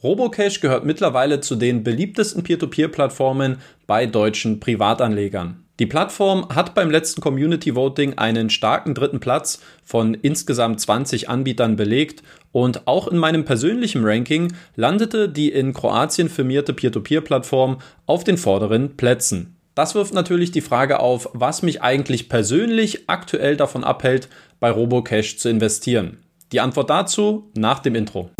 Robocash gehört mittlerweile zu den beliebtesten Peer-to-Peer-Plattformen bei deutschen Privatanlegern. Die Plattform hat beim letzten Community Voting einen starken dritten Platz von insgesamt 20 Anbietern belegt und auch in meinem persönlichen Ranking landete die in Kroatien firmierte Peer-to-Peer-Plattform auf den vorderen Plätzen. Das wirft natürlich die Frage auf, was mich eigentlich persönlich aktuell davon abhält, bei Robocash zu investieren. Die Antwort dazu nach dem Intro.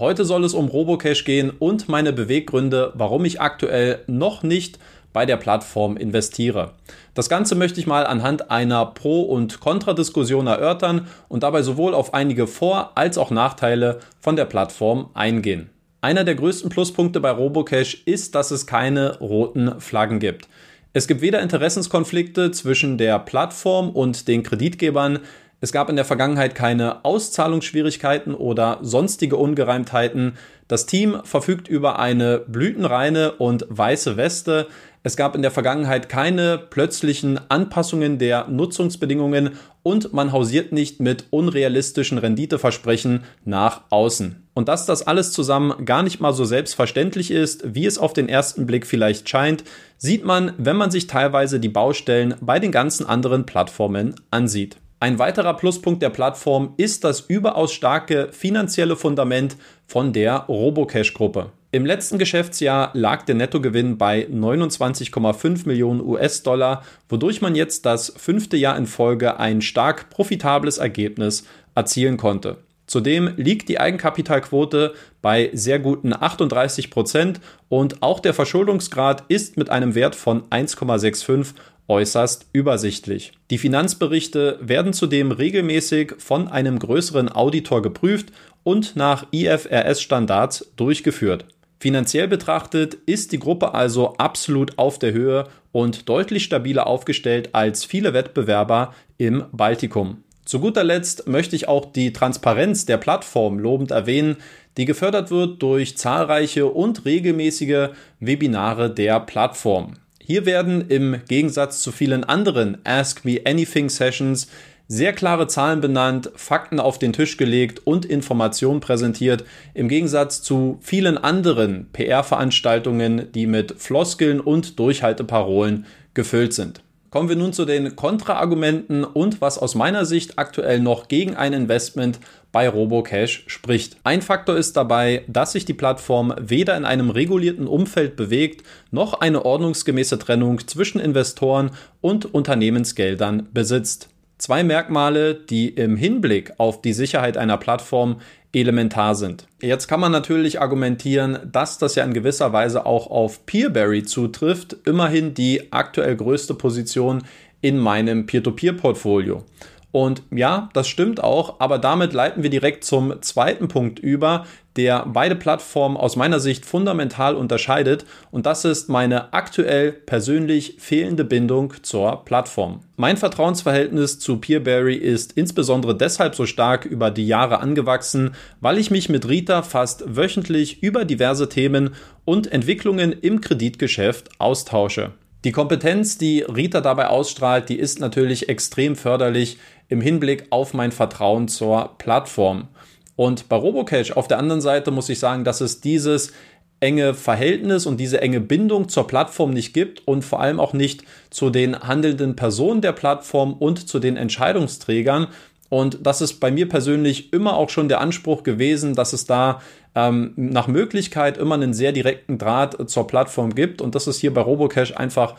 Heute soll es um Robocash gehen und meine Beweggründe, warum ich aktuell noch nicht bei der Plattform investiere. Das Ganze möchte ich mal anhand einer Pro- und Kontradiskussion erörtern und dabei sowohl auf einige Vor- als auch Nachteile von der Plattform eingehen. Einer der größten Pluspunkte bei Robocash ist, dass es keine roten Flaggen gibt. Es gibt weder Interessenskonflikte zwischen der Plattform und den Kreditgebern, es gab in der Vergangenheit keine Auszahlungsschwierigkeiten oder sonstige Ungereimtheiten. Das Team verfügt über eine blütenreine und weiße Weste. Es gab in der Vergangenheit keine plötzlichen Anpassungen der Nutzungsbedingungen und man hausiert nicht mit unrealistischen Renditeversprechen nach außen. Und dass das alles zusammen gar nicht mal so selbstverständlich ist, wie es auf den ersten Blick vielleicht scheint, sieht man, wenn man sich teilweise die Baustellen bei den ganzen anderen Plattformen ansieht. Ein weiterer Pluspunkt der Plattform ist das überaus starke finanzielle Fundament von der Robocash-Gruppe. Im letzten Geschäftsjahr lag der Nettogewinn bei 29,5 Millionen US-Dollar, wodurch man jetzt das fünfte Jahr in Folge ein stark profitables Ergebnis erzielen konnte. Zudem liegt die Eigenkapitalquote bei sehr guten 38 Prozent und auch der Verschuldungsgrad ist mit einem Wert von 1,65 äußerst übersichtlich. Die Finanzberichte werden zudem regelmäßig von einem größeren Auditor geprüft und nach IFRS-Standards durchgeführt. Finanziell betrachtet ist die Gruppe also absolut auf der Höhe und deutlich stabiler aufgestellt als viele Wettbewerber im Baltikum. Zu guter Letzt möchte ich auch die Transparenz der Plattform lobend erwähnen, die gefördert wird durch zahlreiche und regelmäßige Webinare der Plattform. Hier werden im Gegensatz zu vielen anderen Ask Me Anything Sessions sehr klare Zahlen benannt, Fakten auf den Tisch gelegt und Informationen präsentiert, im Gegensatz zu vielen anderen PR-Veranstaltungen, die mit Floskeln und Durchhalteparolen gefüllt sind. Kommen wir nun zu den Kontraargumenten und was aus meiner Sicht aktuell noch gegen ein Investment bei Robocash spricht. Ein Faktor ist dabei, dass sich die Plattform weder in einem regulierten Umfeld bewegt, noch eine ordnungsgemäße Trennung zwischen Investoren und Unternehmensgeldern besitzt. Zwei Merkmale, die im Hinblick auf die Sicherheit einer Plattform elementar sind. Jetzt kann man natürlich argumentieren, dass das ja in gewisser Weise auch auf Peerberry zutrifft, immerhin die aktuell größte Position in meinem Peer-to-Peer-Portfolio. Und ja, das stimmt auch, aber damit leiten wir direkt zum zweiten Punkt über, der beide Plattformen aus meiner Sicht fundamental unterscheidet und das ist meine aktuell persönlich fehlende Bindung zur Plattform. Mein Vertrauensverhältnis zu Peerberry ist insbesondere deshalb so stark über die Jahre angewachsen, weil ich mich mit Rita fast wöchentlich über diverse Themen und Entwicklungen im Kreditgeschäft austausche. Die Kompetenz, die Rita dabei ausstrahlt, die ist natürlich extrem förderlich im Hinblick auf mein Vertrauen zur Plattform. Und bei Robocash auf der anderen Seite muss ich sagen, dass es dieses enge Verhältnis und diese enge Bindung zur Plattform nicht gibt und vor allem auch nicht zu den handelnden Personen der Plattform und zu den Entscheidungsträgern. Und das ist bei mir persönlich immer auch schon der Anspruch gewesen, dass es da ähm, nach Möglichkeit immer einen sehr direkten Draht zur Plattform gibt. Und das ist hier bei Robocash einfach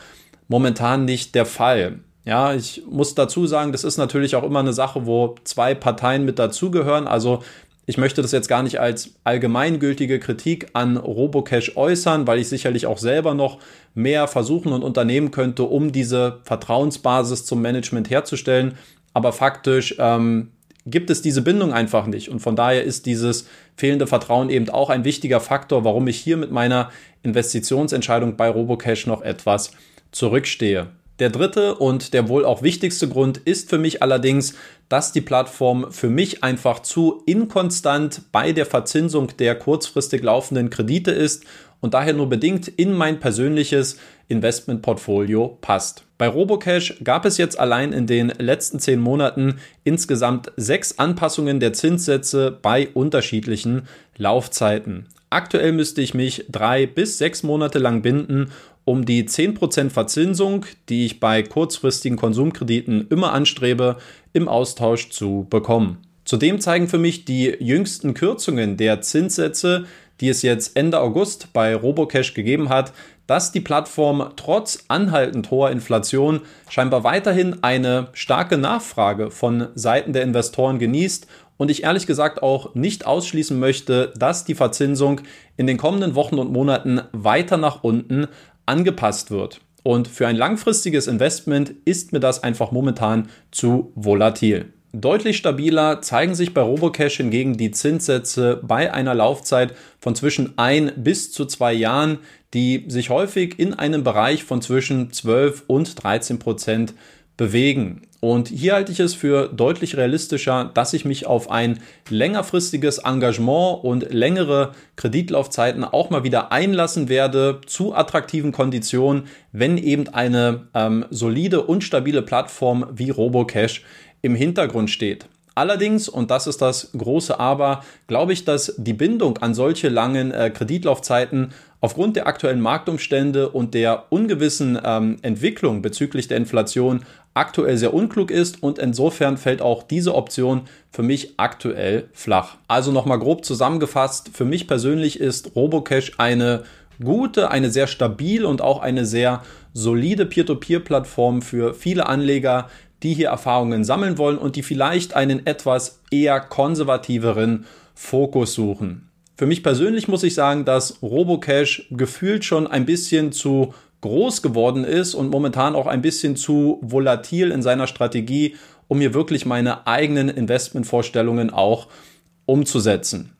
momentan nicht der Fall. Ja, ich muss dazu sagen, das ist natürlich auch immer eine Sache, wo zwei Parteien mit dazugehören. Also ich möchte das jetzt gar nicht als allgemeingültige Kritik an Robocash äußern, weil ich sicherlich auch selber noch mehr versuchen und unternehmen könnte, um diese Vertrauensbasis zum Management herzustellen aber faktisch ähm, gibt es diese Bindung einfach nicht. Und von daher ist dieses fehlende Vertrauen eben auch ein wichtiger Faktor, warum ich hier mit meiner Investitionsentscheidung bei Robocash noch etwas zurückstehe. Der dritte und der wohl auch wichtigste Grund ist für mich allerdings, dass die Plattform für mich einfach zu inkonstant bei der Verzinsung der kurzfristig laufenden Kredite ist und daher nur bedingt in mein persönliches Investmentportfolio passt. Bei Robocash gab es jetzt allein in den letzten zehn Monaten insgesamt sechs Anpassungen der Zinssätze bei unterschiedlichen Laufzeiten. Aktuell müsste ich mich drei bis sechs Monate lang binden, um die 10% Verzinsung, die ich bei kurzfristigen Konsumkrediten immer anstrebe, im Austausch zu bekommen. Zudem zeigen für mich die jüngsten Kürzungen der Zinssätze, die es jetzt Ende August bei Robocash gegeben hat, dass die Plattform trotz anhaltend hoher Inflation scheinbar weiterhin eine starke Nachfrage von Seiten der Investoren genießt und ich ehrlich gesagt auch nicht ausschließen möchte, dass die Verzinsung in den kommenden Wochen und Monaten weiter nach unten angepasst wird. Und für ein langfristiges Investment ist mir das einfach momentan zu volatil. Deutlich stabiler zeigen sich bei Robocash hingegen die Zinssätze bei einer Laufzeit von zwischen ein bis zu zwei Jahren, die sich häufig in einem Bereich von zwischen 12 und 13 Prozent bewegen. Und hier halte ich es für deutlich realistischer, dass ich mich auf ein längerfristiges Engagement und längere Kreditlaufzeiten auch mal wieder einlassen werde zu attraktiven Konditionen, wenn eben eine ähm, solide und stabile Plattform wie Robocash im Hintergrund steht. Allerdings, und das ist das große Aber, glaube ich, dass die Bindung an solche langen äh, Kreditlaufzeiten aufgrund der aktuellen Marktumstände und der ungewissen ähm, Entwicklung bezüglich der Inflation aktuell sehr unklug ist und insofern fällt auch diese Option für mich aktuell flach. Also nochmal grob zusammengefasst, für mich persönlich ist Robocash eine gute, eine sehr stabile und auch eine sehr solide Peer-to-Peer-Plattform für viele Anleger, die hier Erfahrungen sammeln wollen und die vielleicht einen etwas eher konservativeren Fokus suchen. Für mich persönlich muss ich sagen, dass Robocash gefühlt schon ein bisschen zu groß geworden ist und momentan auch ein bisschen zu volatil in seiner Strategie, um hier wirklich meine eigenen Investmentvorstellungen auch umzusetzen.